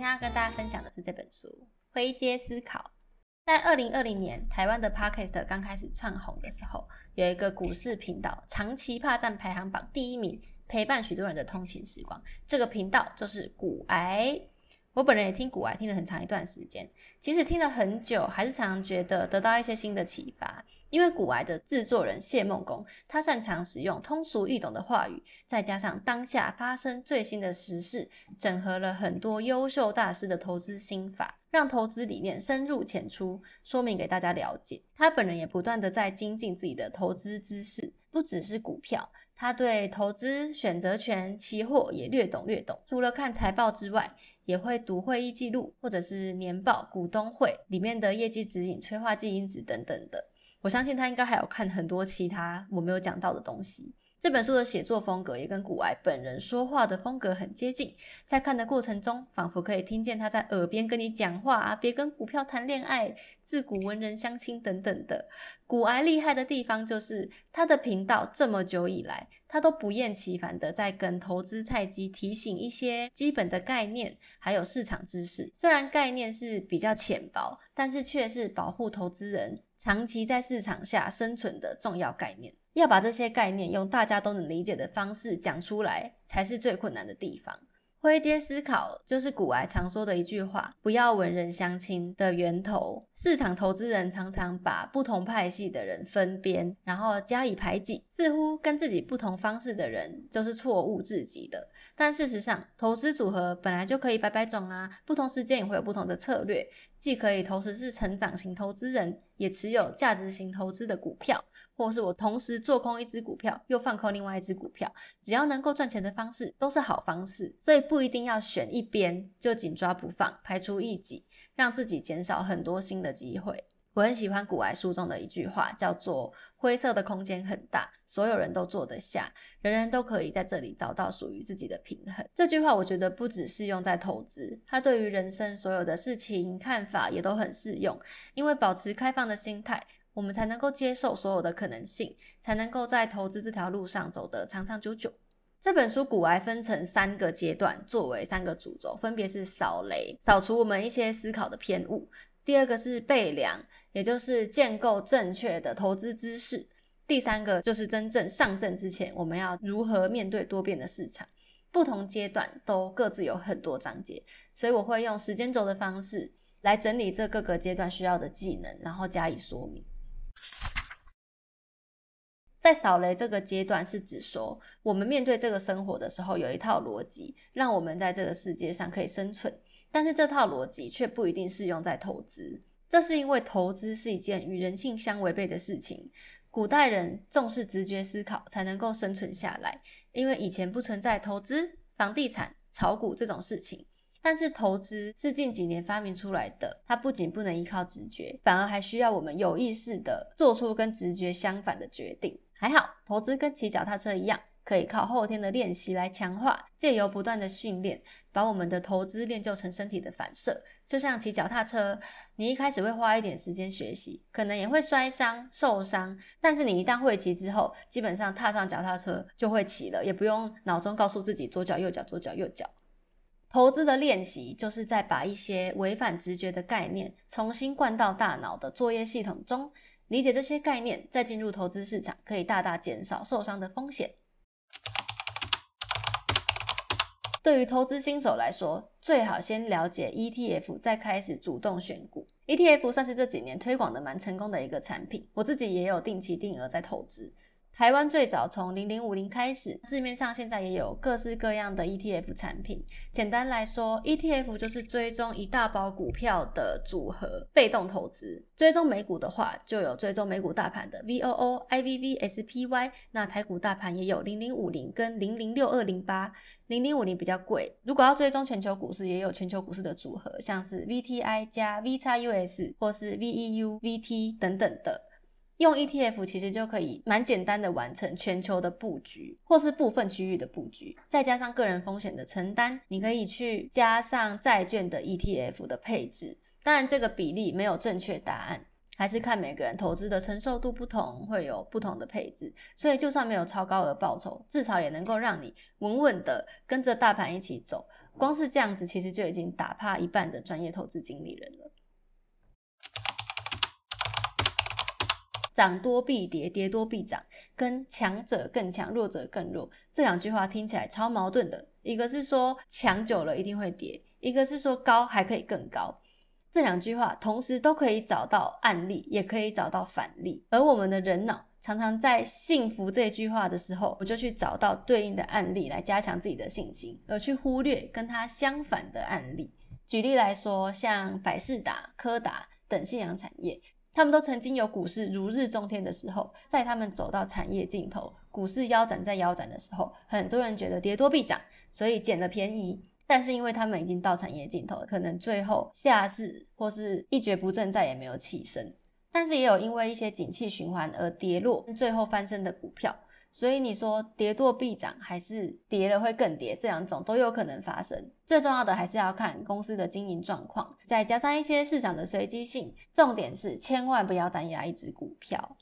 今天要跟大家分享的是这本书《灰阶思考》。在二零二零年，台湾的 Podcast 刚开始窜红的时候，有一个股市频道长期霸占排行榜第一名，陪伴许多人的通勤时光。这个频道就是股癌。我本人也听股癌听了很长一段时间，即使听了很久，还是常常觉得得到一些新的启发。因为古癌的制作人谢梦工，他擅长使用通俗易懂的话语，再加上当下发生最新的时事，整合了很多优秀大师的投资心法，让投资理念深入浅出，说明给大家了解。他本人也不断的在精进自己的投资知识，不只是股票。他对投资、选择权、期货也略懂略懂。除了看财报之外，也会读会议记录或者是年报、股东会里面的业绩指引、催化剂因子等等的。我相信他应该还有看很多其他我没有讲到的东西。这本书的写作风格也跟古埃本人说话的风格很接近，在看的过程中，仿佛可以听见他在耳边跟你讲话啊，别跟股票谈恋爱，自古文人相亲等等的。古埃厉害的地方就是他的频道这么久以来，他都不厌其烦的在跟投资菜鸡提醒一些基本的概念，还有市场知识。虽然概念是比较浅薄，但是却是保护投资人长期在市场下生存的重要概念。要把这些概念用大家都能理解的方式讲出来，才是最困难的地方。灰阶思考就是古癌常说的一句话：“不要文人相亲”的源头。市场投资人常常把不同派系的人分边，然后加以排挤，似乎跟自己不同方式的人就是错误至极的。但事实上，投资组合本来就可以百百种啊，不同时间也会有不同的策略，既可以同时是成长型投资人，也持有价值型投资的股票。或是我同时做空一只股票，又放空另外一只股票，只要能够赚钱的方式都是好方式，所以不一定要选一边就紧抓不放，排除异己，让自己减少很多新的机会。我很喜欢古埃书中的一句话，叫做“灰色的空间很大，所有人都坐得下，人人都可以在这里找到属于自己的平衡”。这句话我觉得不只适用在投资，它对于人生所有的事情看法也都很适用，因为保持开放的心态。我们才能够接受所有的可能性，才能够在投资这条路上走得长长久久。这本书古来分成三个阶段，作为三个主轴，分别是扫雷，扫除我们一些思考的偏误；第二个是备粮，也就是建构正确的投资知识；第三个就是真正上阵之前，我们要如何面对多变的市场。不同阶段都各自有很多章节，所以我会用时间轴的方式来整理这各个阶段需要的技能，然后加以说明。在扫雷这个阶段，是指说我们面对这个生活的时候，有一套逻辑，让我们在这个世界上可以生存。但是这套逻辑却不一定适用在投资，这是因为投资是一件与人性相违背的事情。古代人重视直觉思考，才能够生存下来，因为以前不存在投资、房地产、炒股这种事情。但是投资是近几年发明出来的，它不仅不能依靠直觉，反而还需要我们有意识的做出跟直觉相反的决定。还好，投资跟骑脚踏车一样，可以靠后天的练习来强化，借由不断的训练，把我们的投资练就成身体的反射。就像骑脚踏车，你一开始会花一点时间学习，可能也会摔伤、受伤，但是你一旦会骑之后，基本上踏上脚踏车就会骑了，也不用脑中告诉自己左脚右脚左脚右脚。投资的练习，就是在把一些违反直觉的概念重新灌到大脑的作业系统中，理解这些概念，再进入投资市场，可以大大减少受伤的风险。对于投资新手来说，最好先了解 ETF，再开始主动选股。ETF 算是这几年推广的蛮成功的一个产品，我自己也有定期定额在投资。台湾最早从零零五零开始，市面上现在也有各式各样的 ETF 产品。简单来说，ETF 就是追踪一大包股票的组合，被动投资。追踪美股的话，就有追踪美股大盘的 VOO、IVV、SPY。那台股大盘也有零零五零跟零零六二零八。零零五零比较贵。如果要追踪全球股市，也有全球股市的组合，像是 VTI 加 VXUS 或是 VEU、VT 等等的。用 ETF 其实就可以蛮简单的完成全球的布局，或是部分区域的布局，再加上个人风险的承担，你可以去加上债券的 ETF 的配置。当然，这个比例没有正确答案，还是看每个人投资的承受度不同，会有不同的配置。所以，就算没有超高额报酬，至少也能够让你稳稳的跟着大盘一起走。光是这样子，其实就已经打趴一半的专业投资经理人了。涨多必跌，跌多必涨，跟强者更强，弱者更弱这两句话听起来超矛盾的。一个是说强久了一定会跌，一个是说高还可以更高。这两句话同时都可以找到案例，也可以找到反例。而我们的人脑常常在信服这句话的时候，我就去找到对应的案例来加强自己的信心，而去忽略跟它相反的案例。举例来说，像百事达、柯达等信仰产业。他们都曾经有股市如日中天的时候，在他们走到产业尽头，股市腰斩在腰斩的时候，很多人觉得跌多必涨，所以捡了便宜。但是因为他们已经到产业尽头，可能最后下市或是一蹶不振，再也没有起身。但是也有因为一些景气循环而跌落，最后翻身的股票。所以你说跌多必涨，还是跌了会更跌？这两种都有可能发生。最重要的还是要看公司的经营状况，再加上一些市场的随机性。重点是千万不要单压一只股票。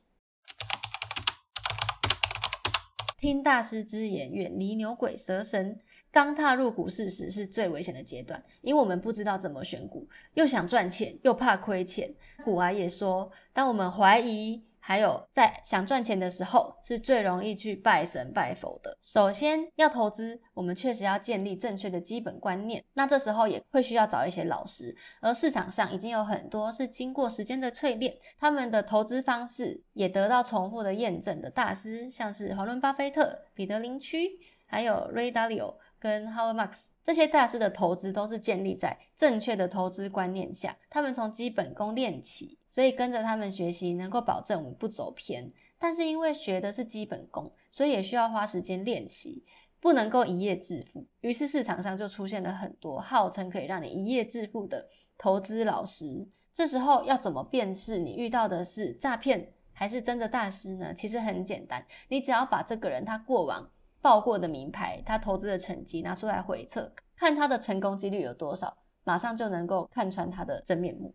听大师之言，远离牛鬼蛇神。刚踏入股市时是最危险的阶段，因为我们不知道怎么选股，又想赚钱，又怕亏钱。古娃也说，当我们怀疑。还有，在想赚钱的时候，是最容易去拜神拜佛的。首先要投资，我们确实要建立正确的基本观念。那这时候也会需要找一些老师，而市场上已经有很多是经过时间的淬炼，他们的投资方式也得到重复的验证的大师，像是华伦巴菲特、彼得林区，还有 Ray Dalio。跟 Howard Marks 这些大师的投资都是建立在正确的投资观念下，他们从基本功练起，所以跟着他们学习能够保证我们不走偏。但是因为学的是基本功，所以也需要花时间练习，不能够一夜致富。于是市场上就出现了很多号称可以让你一夜致富的投资老师。这时候要怎么辨识你遇到的是诈骗还是真的大师呢？其实很简单，你只要把这个人他过往。报过的名牌，他投资的成绩拿出来回测，看他的成功几率有多少，马上就能够看穿他的真面目。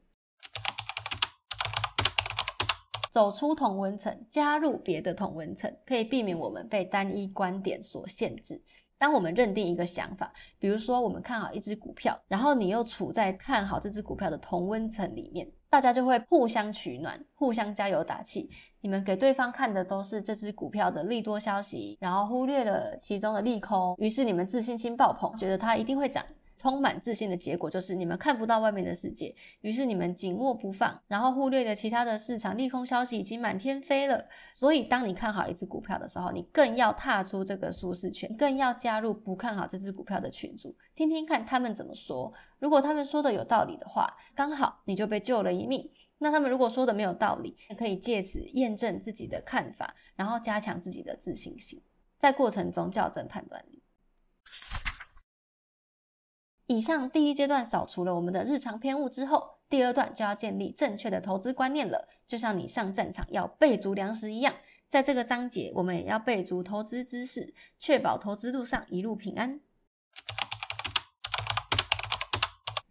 走出同温层，加入别的同温层，可以避免我们被单一观点所限制。当我们认定一个想法，比如说我们看好一只股票，然后你又处在看好这只股票的同温层里面。大家就会互相取暖，互相加油打气。你们给对方看的都是这只股票的利多消息，然后忽略了其中的利空，于是你们自信心爆棚，觉得它一定会涨。充满自信的结果就是你们看不到外面的世界，于是你们紧握不放，然后忽略了其他的市场利空消息已经满天飞了。所以，当你看好一只股票的时候，你更要踏出这个舒适圈，更要加入不看好这只股票的群组，听听看他们怎么说。如果他们说的有道理的话，刚好你就被救了一命。那他们如果说的没有道理，可以借此验证自己的看法，然后加强自己的自信心，在过程中校正判断力。以上第一阶段扫除了我们的日常偏误之后，第二段就要建立正确的投资观念了。就像你上战场要备足粮食一样，在这个章节我们也要备足投资知识，确保投资路上一路平安。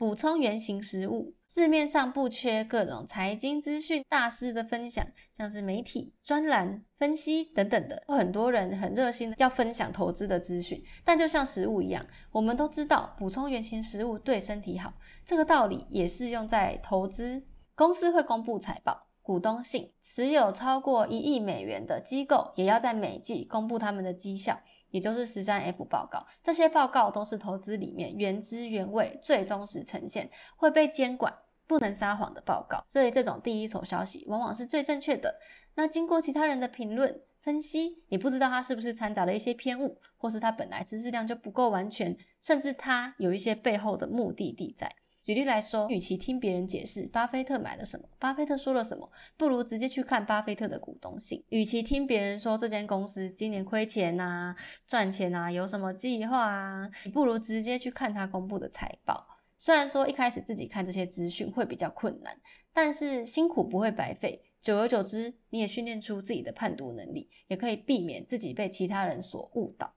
补充原型食物，市面上不缺各种财经资讯大师的分享，像是媒体专栏分析等等的，很多人很热心的要分享投资的资讯。但就像食物一样，我们都知道补充原型食物对身体好，这个道理也适用在投资。公司会公布财报、股东信，持有超过一亿美元的机构也要在每季公布他们的绩效。也就是十三 F 报告，这些报告都是投资里面原汁原味、最忠实呈现、会被监管、不能撒谎的报告。所以这种第一手消息往往是最正确的。那经过其他人的评论分析，你不知道它是不是掺杂了一些偏误，或是它本来知识量就不够完全，甚至它有一些背后的目的地在。举例来说，与其听别人解释巴菲特买了什么，巴菲特说了什么，不如直接去看巴菲特的股东信。与其听别人说这间公司今年亏钱呐、赚钱呐、有什么计划啊，你不如直接去看他公布的财报。虽然说一开始自己看这些资讯会比较困难，但是辛苦不会白费。久而久之，你也训练出自己的判读能力，也可以避免自己被其他人所误导。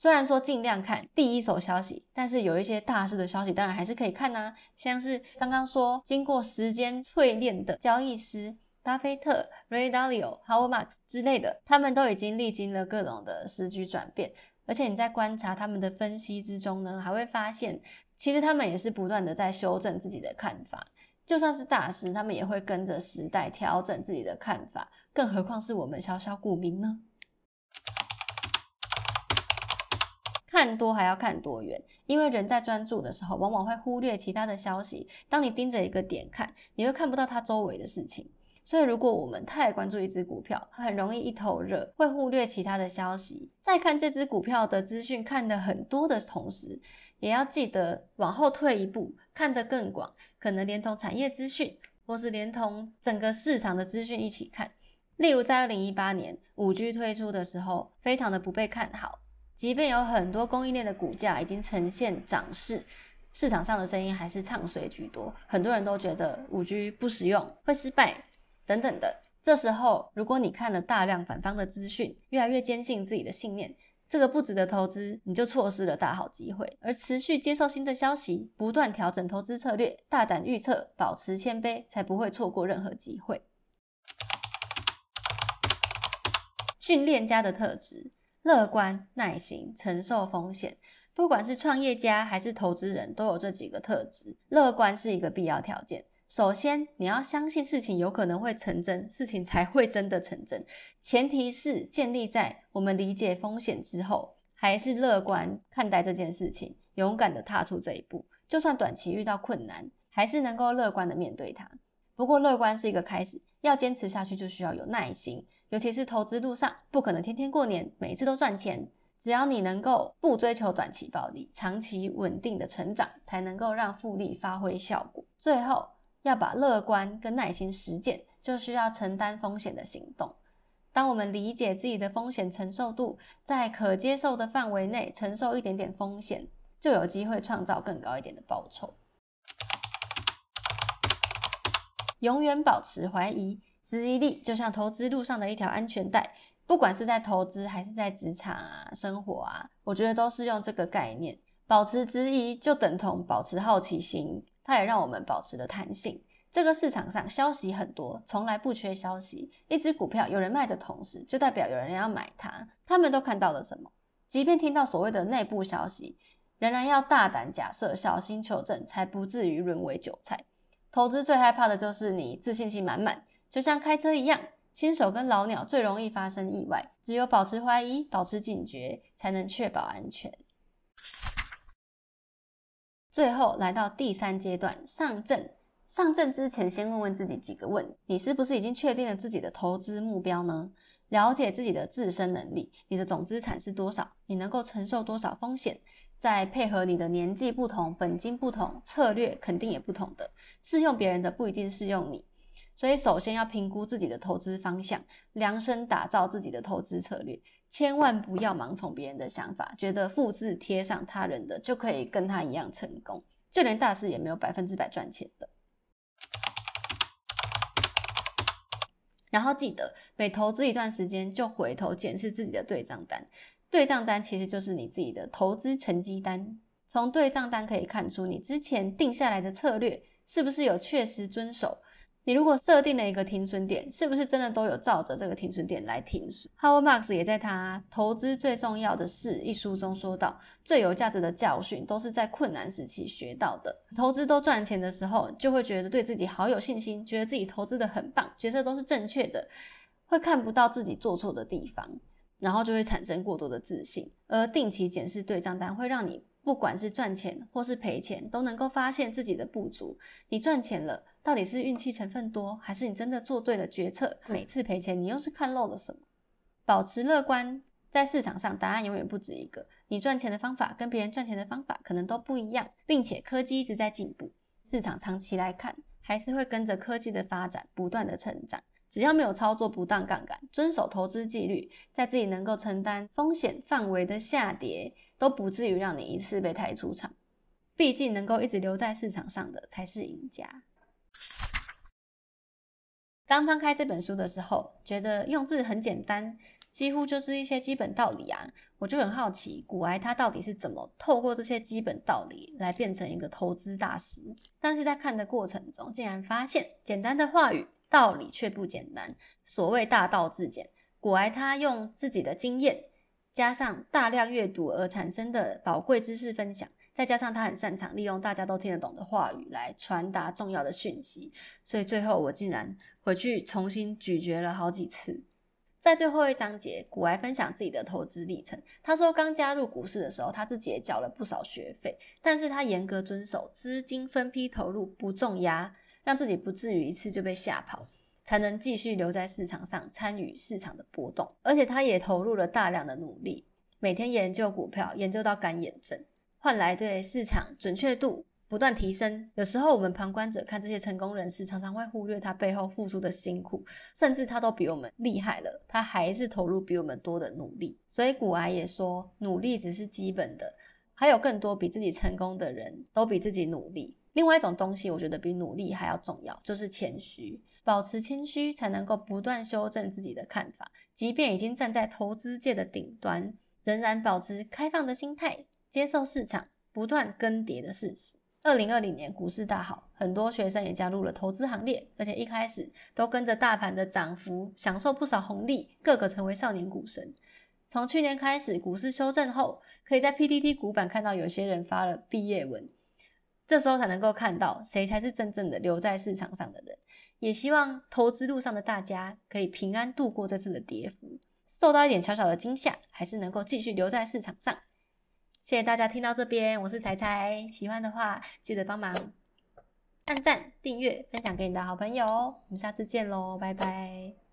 虽然说尽量看第一手消息，但是有一些大师的消息，当然还是可以看呐。像是刚刚说经过时间淬炼的交易师巴菲特、Ray Dalio、Howard Marks 之类的，他们都已经历经了各种的时局转变，而且你在观察他们的分析之中呢，还会发现，其实他们也是不断的在修正自己的看法。就算是大师，他们也会跟着时代调整自己的看法，更何况是我们小小股民呢？看多还要看多远，因为人在专注的时候，往往会忽略其他的消息。当你盯着一个点看，你会看不到它周围的事情。所以，如果我们太关注一只股票，很容易一头热，会忽略其他的消息。在看这只股票的资讯看的很多的同时，也要记得往后退一步，看得更广，可能连同产业资讯，或是连同整个市场的资讯一起看。例如，在二零一八年五 G 推出的时候，非常的不被看好。即便有很多供应链的股价已经呈现涨势，市场上的声音还是唱衰居多。很多人都觉得五 G 不实用，会失败等等的。这时候，如果你看了大量反方的资讯，越来越坚信自己的信念，这个不值得投资，你就错失了大好机会。而持续接受新的消息，不断调整投资策略，大胆预测，保持谦卑，才不会错过任何机会。训练家的特质。乐观、耐心、承受风险，不管是创业家还是投资人，都有这几个特质。乐观是一个必要条件。首先，你要相信事情有可能会成真，事情才会真的成真。前提是建立在我们理解风险之后，还是乐观看待这件事情，勇敢的踏出这一步。就算短期遇到困难，还是能够乐观的面对它。不过，乐观是一个开始，要坚持下去，就需要有耐心。尤其是投资路上，不可能天天过年，每次都赚钱。只要你能够不追求短期暴利，长期稳定的成长，才能够让复利发挥效果。最后，要把乐观跟耐心实践，就需要承担风险的行动。当我们理解自己的风险承受度在可接受的范围内，承受一点点风险，就有机会创造更高一点的报酬。永远保持怀疑。质疑力就像投资路上的一条安全带，不管是在投资还是在职场啊、生活啊，我觉得都是用这个概念。保持质疑就等同保持好奇心，它也让我们保持了弹性。这个市场上消息很多，从来不缺消息。一只股票有人卖的同时，就代表有人要买它。他们都看到了什么？即便听到所谓的内部消息，仍然要大胆假设，小心求证，才不至于沦为韭菜。投资最害怕的就是你自信心满满。就像开车一样，新手跟老鸟最容易发生意外。只有保持怀疑、保持警觉，才能确保安全。最后来到第三阶段，上阵。上阵之前，先问问自己几个问：你是不是已经确定了自己的投资目标呢？了解自己的自身能力，你的总资产是多少？你能够承受多少风险？再配合你的年纪不同、本金不同，策略肯定也不同的。适用别人的不一定适用你。所以，首先要评估自己的投资方向，量身打造自己的投资策略，千万不要盲从别人的想法，觉得复制贴上他人的就可以跟他一样成功。就连大师也没有百分之百赚钱的。然后记得每投资一段时间，就回头检视自己的对账单。对账单其实就是你自己的投资成绩单。从对账单可以看出，你之前定下来的策略是不是有确实遵守。你如果设定了一个停损点，是不是真的都有照着这个停损点来停损？Howard Marks 也在他《投资最重要的事》一书中说到，最有价值的教训都是在困难时期学到的。投资都赚钱的时候，就会觉得对自己好有信心，觉得自己投资的很棒，决策都是正确的，会看不到自己做错的地方，然后就会产生过多的自信。而定期检视对账单，会让你不管是赚钱或是赔钱，都能够发现自己的不足。你赚钱了。到底是运气成分多，还是你真的做对了决策？每次赔钱，你又是看漏了什么？保持乐观，在市场上答案永远不止一个。你赚钱的方法跟别人赚钱的方法可能都不一样，并且科技一直在进步，市场长期来看还是会跟着科技的发展不断的成长。只要没有操作不当杠杆，遵守投资纪律，在自己能够承担风险范围的下跌，都不至于让你一次被抬出场。毕竟能够一直留在市场上的才是赢家。刚翻开这本书的时候，觉得用字很简单，几乎就是一些基本道理啊。我就很好奇，古埃他到底是怎么透过这些基本道理来变成一个投资大师？但是在看的过程中，竟然发现简单的话语道理却不简单。所谓大道至简，古埃他用自己的经验加上大量阅读而产生的宝贵知识分享，再加上他很擅长利用大家都听得懂的话语来传达重要的讯息，所以最后我竟然回去重新咀嚼了好几次。在最后一章节，古埃分享自己的投资历程。他说，刚加入股市的时候，他自己也缴了不少学费，但是他严格遵守资金分批投入，不重压，让自己不至于一次就被吓跑。才能继续留在市场上参与市场的波动，而且他也投入了大量的努力，每天研究股票，研究到干眼症，换来对市场准确度不断提升。有时候我们旁观者看这些成功人士，常常会忽略他背后付出的辛苦，甚至他都比我们厉害了，他还是投入比我们多的努力。所以古埃也说，努力只是基本的，还有更多比自己成功的人都比自己努力。另外一种东西，我觉得比努力还要重要，就是谦虚。保持谦虚，才能够不断修正自己的看法。即便已经站在投资界的顶端，仍然保持开放的心态，接受市场不断更迭的事实。二零二零年股市大好，很多学生也加入了投资行列，而且一开始都跟着大盘的涨幅，享受不少红利，个个成为少年股神。从去年开始，股市修正后，可以在 PTT 股版看到有些人发了毕业文。这时候才能够看到谁才是真正的留在市场上的人。也希望投资路上的大家可以平安度过这次的跌幅，受到一点小小的惊吓，还是能够继续留在市场上。谢谢大家听到这边，我是彩彩，喜欢的话记得帮忙按赞、订阅、分享给你的好朋友。我们下次见喽，拜拜。